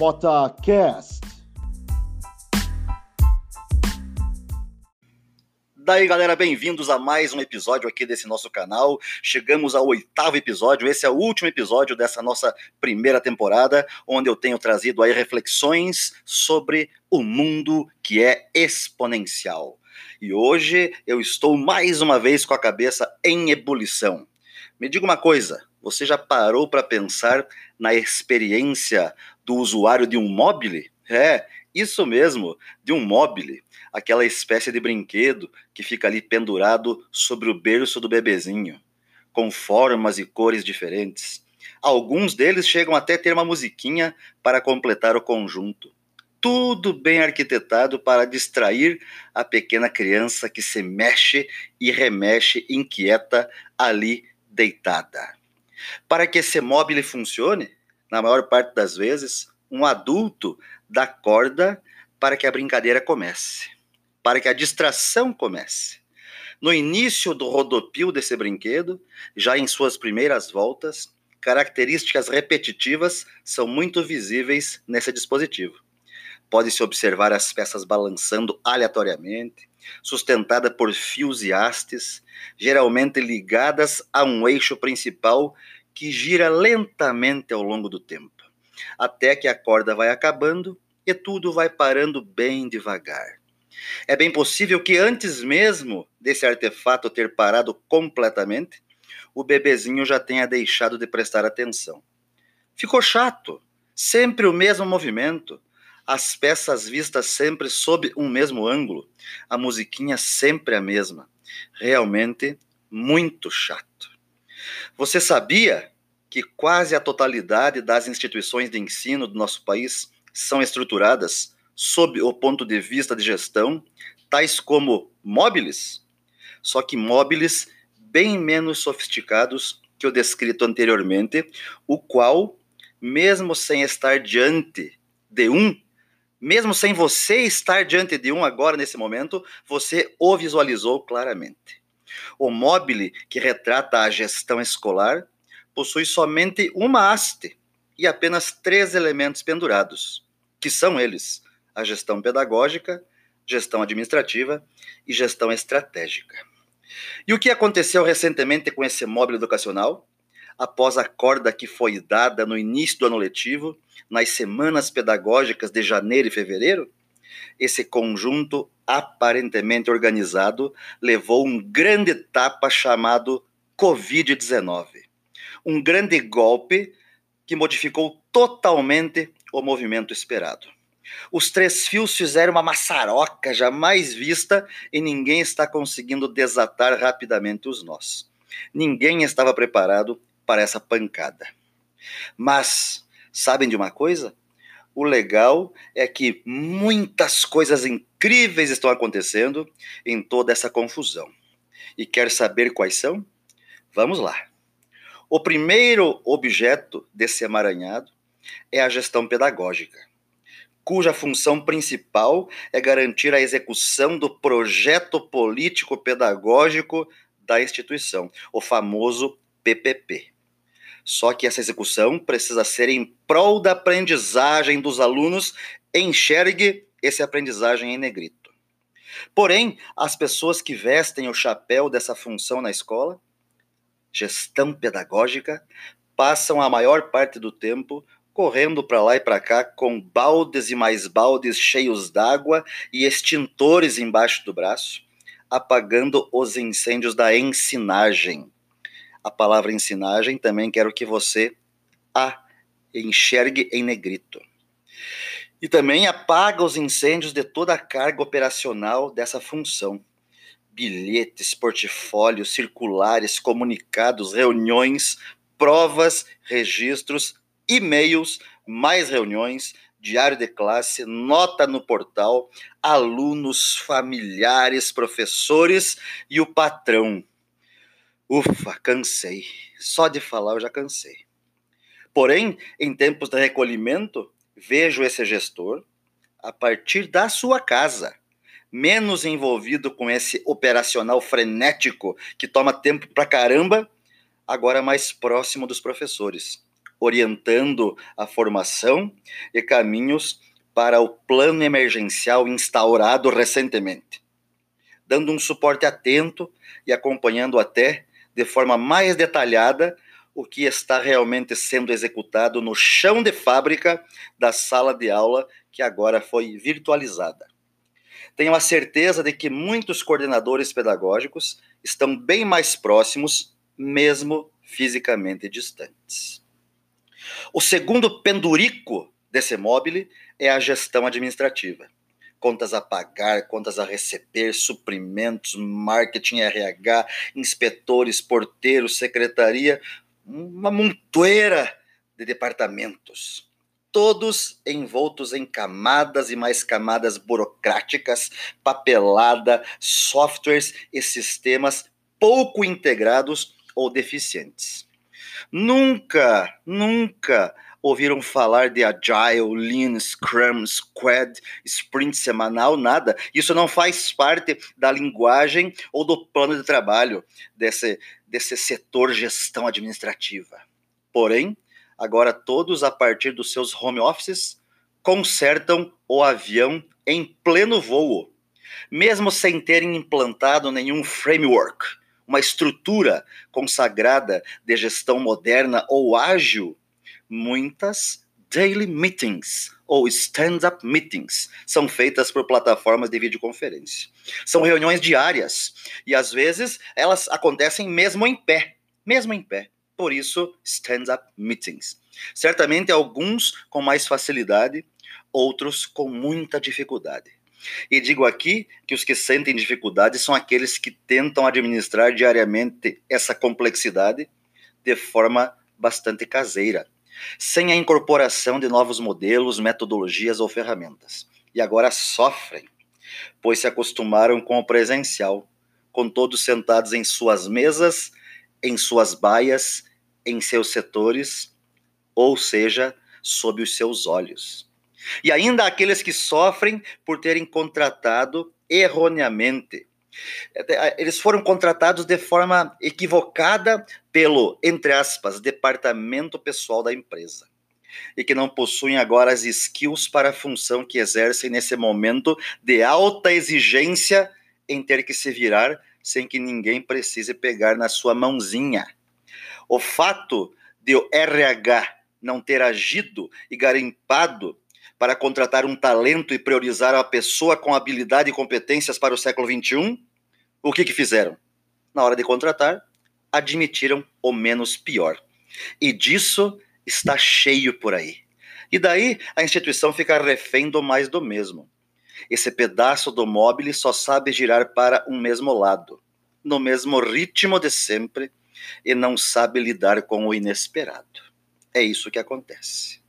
MotaCast. Daí, galera, bem-vindos a mais um episódio aqui desse nosso canal. Chegamos ao oitavo episódio. Esse é o último episódio dessa nossa primeira temporada, onde eu tenho trazido aí reflexões sobre o mundo que é exponencial. E hoje eu estou mais uma vez com a cabeça em ebulição. Me diga uma coisa, você já parou para pensar na experiência do usuário de um mobile? É, isso mesmo, de um mobile, aquela espécie de brinquedo que fica ali pendurado sobre o berço do bebezinho, com formas e cores diferentes. Alguns deles chegam até ter uma musiquinha para completar o conjunto. Tudo bem arquitetado para distrair a pequena criança que se mexe e remexe inquieta ali deitada. Para que esse mobile funcione, na maior parte das vezes, um adulto dá corda para que a brincadeira comece, para que a distração comece. No início do rodopio desse brinquedo, já em suas primeiras voltas, características repetitivas são muito visíveis nesse dispositivo. Pode-se observar as peças balançando aleatoriamente, sustentada por fios e hastes, geralmente ligadas a um eixo principal que gira lentamente ao longo do tempo, até que a corda vai acabando e tudo vai parando bem devagar. É bem possível que antes mesmo desse artefato ter parado completamente, o bebezinho já tenha deixado de prestar atenção. Ficou chato, sempre o mesmo movimento, as peças vistas sempre sob um mesmo ângulo, a musiquinha sempre a mesma. Realmente muito chato. Você sabia que quase a totalidade das instituições de ensino do nosso país são estruturadas sob o ponto de vista de gestão, tais como móveis? Só que móveis bem menos sofisticados que o descrito anteriormente, o qual, mesmo sem estar diante de um mesmo sem você estar diante de um agora nesse momento, você o visualizou claramente. O mobile que retrata a gestão escolar possui somente uma haste e apenas três elementos pendurados, que são eles: a gestão pedagógica, gestão administrativa e gestão estratégica. E o que aconteceu recentemente com esse móvel educacional? após a corda que foi dada no início do ano letivo, nas semanas pedagógicas de janeiro e fevereiro, esse conjunto aparentemente organizado levou um grande tapa chamado Covid-19. Um grande golpe que modificou totalmente o movimento esperado. Os três fios fizeram uma maçaroca jamais vista e ninguém está conseguindo desatar rapidamente os nós. Ninguém estava preparado para essa pancada. Mas, sabem de uma coisa? O legal é que muitas coisas incríveis estão acontecendo em toda essa confusão. E quer saber quais são? Vamos lá. O primeiro objeto desse emaranhado é a gestão pedagógica, cuja função principal é garantir a execução do projeto político pedagógico da instituição, o famoso PPP. Só que essa execução precisa ser em prol da aprendizagem dos alunos. Enxergue esse aprendizagem em negrito. Porém, as pessoas que vestem o chapéu dessa função na escola, gestão pedagógica, passam a maior parte do tempo correndo para lá e para cá com baldes e mais baldes cheios d'água e extintores embaixo do braço, apagando os incêndios da ensinagem a palavra ensinagem, também quero que você a enxergue em negrito. E também apaga os incêndios de toda a carga operacional dessa função. Bilhetes, portfólios, circulares, comunicados, reuniões, provas, registros, e-mails, mais reuniões, diário de classe, nota no portal, alunos, familiares, professores e o patrão Ufa, cansei. Só de falar eu já cansei. Porém, em tempos de recolhimento, vejo esse gestor, a partir da sua casa, menos envolvido com esse operacional frenético que toma tempo pra caramba, agora mais próximo dos professores, orientando a formação e caminhos para o plano emergencial instaurado recentemente, dando um suporte atento e acompanhando até de forma mais detalhada o que está realmente sendo executado no chão de fábrica da sala de aula que agora foi virtualizada. Tenho a certeza de que muitos coordenadores pedagógicos estão bem mais próximos, mesmo fisicamente distantes. O segundo pendurico desse mobile é a gestão administrativa. Contas a pagar, contas a receber, suprimentos, marketing, RH, inspetores, porteiros, secretaria, uma montoeira de departamentos todos envoltos em camadas e mais camadas burocráticas, papelada, softwares e sistemas pouco integrados ou deficientes. Nunca, nunca ouviram falar de Agile, Lean, Scrum, Squad, Sprint semanal, nada. Isso não faz parte da linguagem ou do plano de trabalho desse, desse setor gestão administrativa. Porém, agora todos, a partir dos seus home offices, consertam o avião em pleno voo, mesmo sem terem implantado nenhum framework, uma estrutura consagrada de gestão moderna ou ágil. Muitas daily meetings ou stand-up meetings são feitas por plataformas de videoconferência. São reuniões diárias e às vezes elas acontecem mesmo em pé, mesmo em pé por isso stand-up meetings. Certamente alguns com mais facilidade, outros com muita dificuldade. E digo aqui que os que sentem dificuldade são aqueles que tentam administrar diariamente essa complexidade de forma bastante caseira, sem a incorporação de novos modelos, metodologias ou ferramentas. E agora sofrem, pois se acostumaram com o presencial, com todos sentados em suas mesas, em suas baias em seus setores, ou seja, sob os seus olhos. E ainda aqueles que sofrem por terem contratado erroneamente. Eles foram contratados de forma equivocada pelo, entre aspas, departamento pessoal da empresa. E que não possuem agora as skills para a função que exercem nesse momento de alta exigência em ter que se virar sem que ninguém precise pegar na sua mãozinha. O fato de o RH não ter agido e garimpado para contratar um talento e priorizar a pessoa com habilidade e competências para o século XXI, o que, que fizeram? Na hora de contratar, admitiram o menos pior. E disso está cheio por aí. E daí a instituição fica refém do mais do mesmo. Esse pedaço do móvel só sabe girar para um mesmo lado, no mesmo ritmo de sempre, e não sabe lidar com o inesperado. É isso que acontece.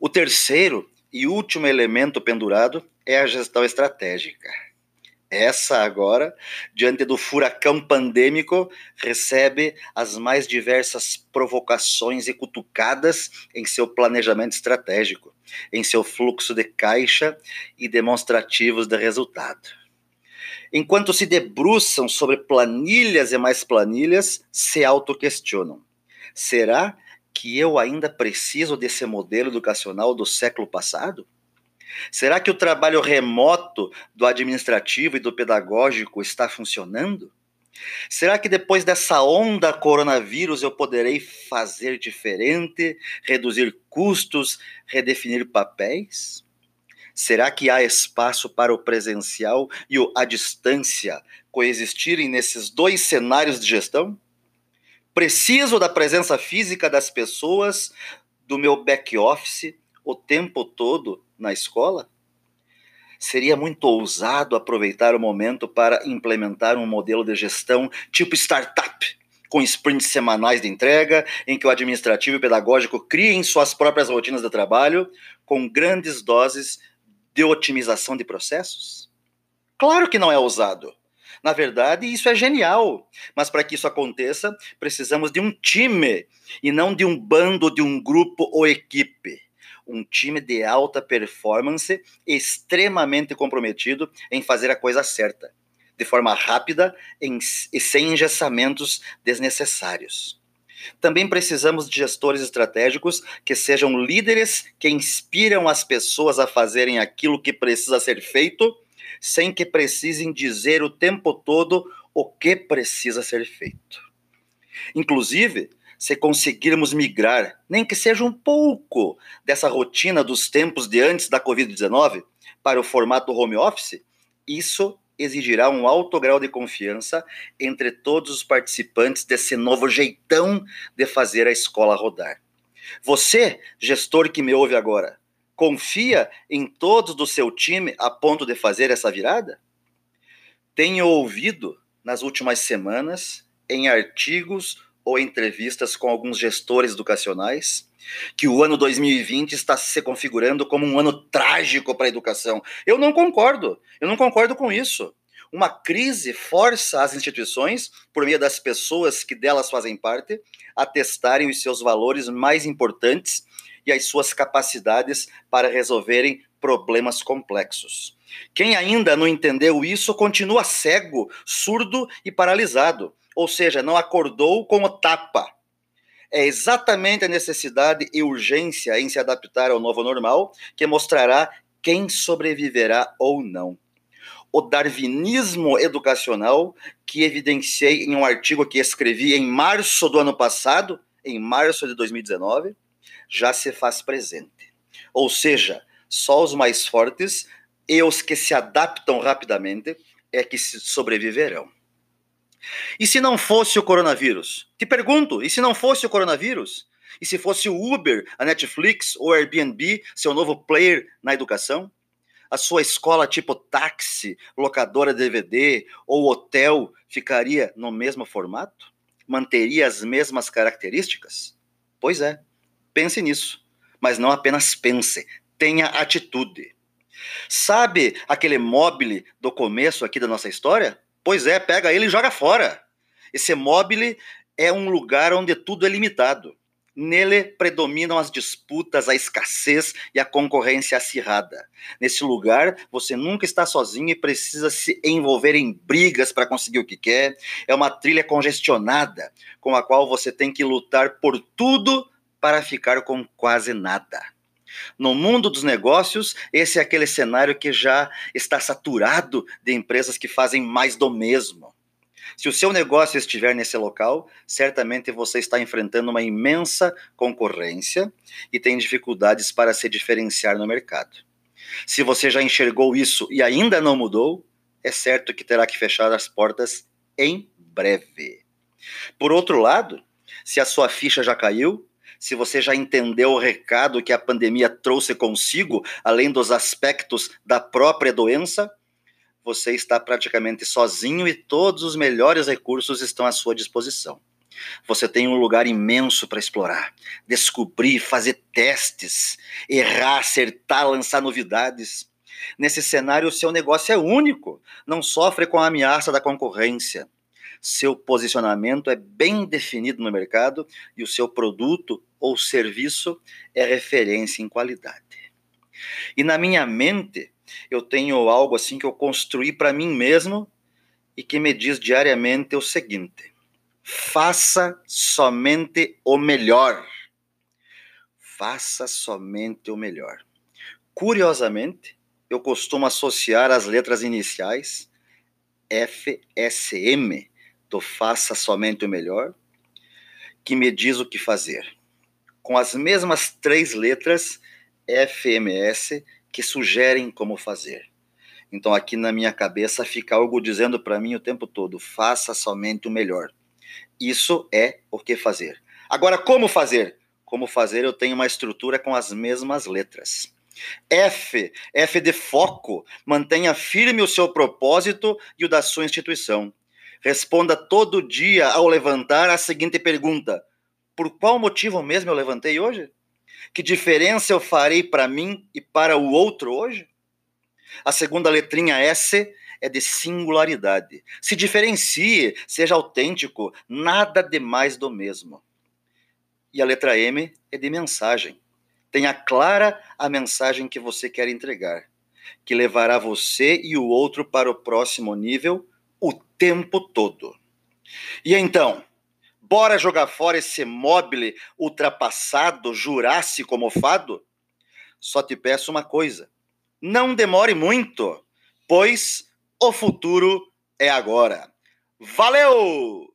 O terceiro e último elemento pendurado é a gestão estratégica. Essa agora, diante do furacão pandêmico, recebe as mais diversas provocações e cutucadas em seu planejamento estratégico, em seu fluxo de caixa e demonstrativos de resultado. Enquanto se debruçam sobre planilhas e mais planilhas, se autoquestionam. Será que eu ainda preciso desse modelo educacional do século passado? Será que o trabalho remoto do administrativo e do pedagógico está funcionando? Será que depois dessa onda coronavírus eu poderei fazer diferente, reduzir custos, redefinir papéis? Será que há espaço para o presencial e o à distância coexistirem nesses dois cenários de gestão? Preciso da presença física das pessoas, do meu back office, o tempo todo na escola? Seria muito ousado aproveitar o momento para implementar um modelo de gestão tipo startup, com sprints semanais de entrega, em que o administrativo e o pedagógico criem suas próprias rotinas de trabalho, com grandes doses de otimização de processos? Claro que não é ousado. Na verdade, isso é genial. Mas para que isso aconteça, precisamos de um time e não de um bando, de um grupo ou equipe. Um time de alta performance, extremamente comprometido em fazer a coisa certa, de forma rápida e sem engessamentos desnecessários. Também precisamos de gestores estratégicos que sejam líderes que inspiram as pessoas a fazerem aquilo que precisa ser feito, sem que precisem dizer o tempo todo o que precisa ser feito. Inclusive, se conseguirmos migrar, nem que seja um pouco, dessa rotina dos tempos de antes da Covid-19 para o formato home office, isso exigirá um alto grau de confiança entre todos os participantes desse novo jeitão de fazer a escola rodar. Você, gestor que me ouve agora, confia em todos do seu time a ponto de fazer essa virada? Tenho ouvido nas últimas semanas, em artigos ou entrevistas com alguns gestores educacionais, que o ano 2020 está se configurando como um ano trágico para a educação. Eu não concordo. Eu não concordo com isso. Uma crise força as instituições, por meio das pessoas que delas fazem parte, a testarem os seus valores mais importantes e as suas capacidades para resolverem problemas complexos. Quem ainda não entendeu isso continua cego, surdo e paralisado, ou seja, não acordou com o tapa é exatamente a necessidade e urgência em se adaptar ao novo normal que mostrará quem sobreviverá ou não. O darwinismo educacional, que evidenciei em um artigo que escrevi em março do ano passado, em março de 2019, já se faz presente. Ou seja, só os mais fortes e os que se adaptam rapidamente é que sobreviverão. E se não fosse o coronavírus? Te pergunto, e se não fosse o coronavírus? E se fosse o Uber, a Netflix ou o Airbnb, seu novo player na educação? A sua escola tipo táxi, locadora DVD ou hotel ficaria no mesmo formato? Manteria as mesmas características? Pois é, pense nisso. Mas não apenas pense, tenha atitude. Sabe aquele mobile do começo aqui da nossa história? Pois é, pega ele e joga fora. Esse mobile é um lugar onde tudo é limitado. Nele predominam as disputas, a escassez e a concorrência acirrada. Nesse lugar, você nunca está sozinho e precisa se envolver em brigas para conseguir o que quer. É uma trilha congestionada com a qual você tem que lutar por tudo para ficar com quase nada. No mundo dos negócios, esse é aquele cenário que já está saturado de empresas que fazem mais do mesmo. Se o seu negócio estiver nesse local, certamente você está enfrentando uma imensa concorrência e tem dificuldades para se diferenciar no mercado. Se você já enxergou isso e ainda não mudou, é certo que terá que fechar as portas em breve. Por outro lado, se a sua ficha já caiu, se você já entendeu o recado que a pandemia trouxe consigo, além dos aspectos da própria doença, você está praticamente sozinho e todos os melhores recursos estão à sua disposição. Você tem um lugar imenso para explorar, descobrir, fazer testes, errar, acertar, lançar novidades. Nesse cenário, o seu negócio é único, não sofre com a ameaça da concorrência seu posicionamento é bem definido no mercado e o seu produto ou serviço é referência em qualidade. E na minha mente, eu tenho algo assim que eu construí para mim mesmo e que me diz diariamente o seguinte: faça somente o melhor. Faça somente o melhor. Curiosamente, eu costumo associar as letras iniciais FSM do Faça Somente o Melhor, que me diz o que fazer. Com as mesmas três letras FMS que sugerem como fazer. Então aqui na minha cabeça fica algo dizendo para mim o tempo todo: faça somente o melhor. Isso é o que fazer. Agora, como fazer? Como fazer, eu tenho uma estrutura com as mesmas letras. F, F de foco, mantenha firme o seu propósito e o da sua instituição. Responda todo dia ao levantar a seguinte pergunta: Por qual motivo mesmo eu levantei hoje? Que diferença eu farei para mim e para o outro hoje? A segunda letrinha S é de singularidade. Se diferencie, seja autêntico, nada de mais do mesmo. E a letra M é de mensagem. Tenha clara a mensagem que você quer entregar, que levará você e o outro para o próximo nível o tempo todo. E então, Bora jogar fora esse mobile ultrapassado, jurássico mofado? Só te peço uma coisa: não demore muito, pois o futuro é agora. Valeu!